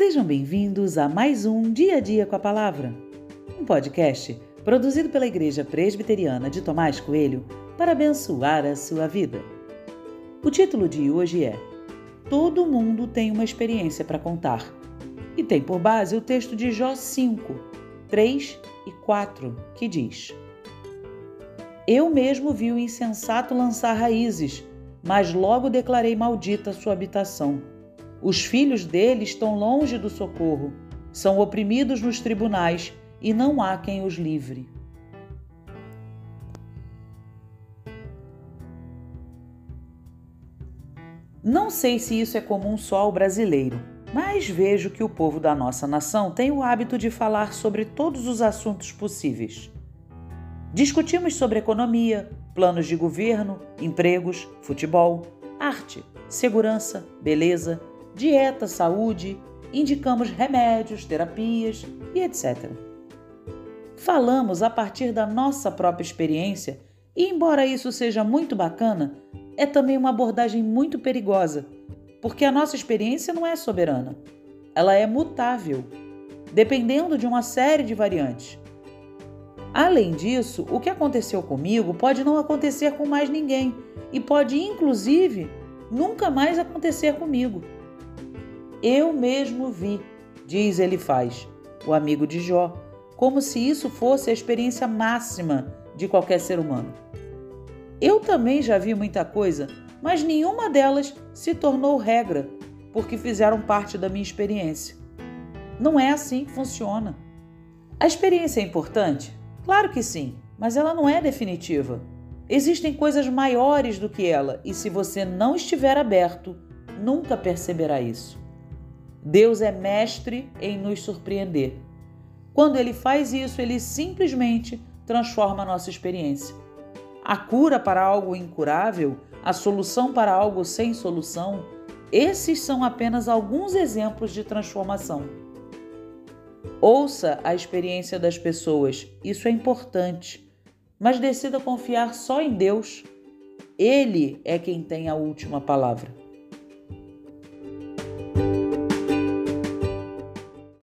Sejam bem-vindos a mais um Dia a Dia com a Palavra, um podcast produzido pela Igreja Presbiteriana de Tomás Coelho para abençoar a sua vida. O título de hoje é Todo mundo tem uma experiência para contar e tem por base o texto de Jó 5, 3 e 4, que diz: Eu mesmo vi o insensato lançar raízes, mas logo declarei maldita sua habitação. Os filhos dele estão longe do socorro, são oprimidos nos tribunais e não há quem os livre. Não sei se isso é comum só ao brasileiro, mas vejo que o povo da nossa nação tem o hábito de falar sobre todos os assuntos possíveis. Discutimos sobre economia, planos de governo, empregos, futebol, arte, segurança, beleza, dieta, saúde, indicamos remédios, terapias e etc. Falamos a partir da nossa própria experiência e, embora isso seja muito bacana, é também uma abordagem muito perigosa, porque a nossa experiência não é soberana. Ela é mutável, dependendo de uma série de variantes. Além disso, o que aconteceu comigo pode não acontecer com mais ninguém e pode, inclusive, nunca mais acontecer comigo. Eu mesmo vi, diz ele faz, o amigo de Jó, como se isso fosse a experiência máxima de qualquer ser humano. Eu também já vi muita coisa, mas nenhuma delas se tornou regra, porque fizeram parte da minha experiência. Não é assim que funciona. A experiência é importante? Claro que sim, mas ela não é definitiva. Existem coisas maiores do que ela, e se você não estiver aberto, nunca perceberá isso. Deus é mestre em nos surpreender. Quando ele faz isso, ele simplesmente transforma a nossa experiência. A cura para algo incurável, a solução para algo sem solução, esses são apenas alguns exemplos de transformação. Ouça a experiência das pessoas, isso é importante, mas decida confiar só em Deus. Ele é quem tem a última palavra.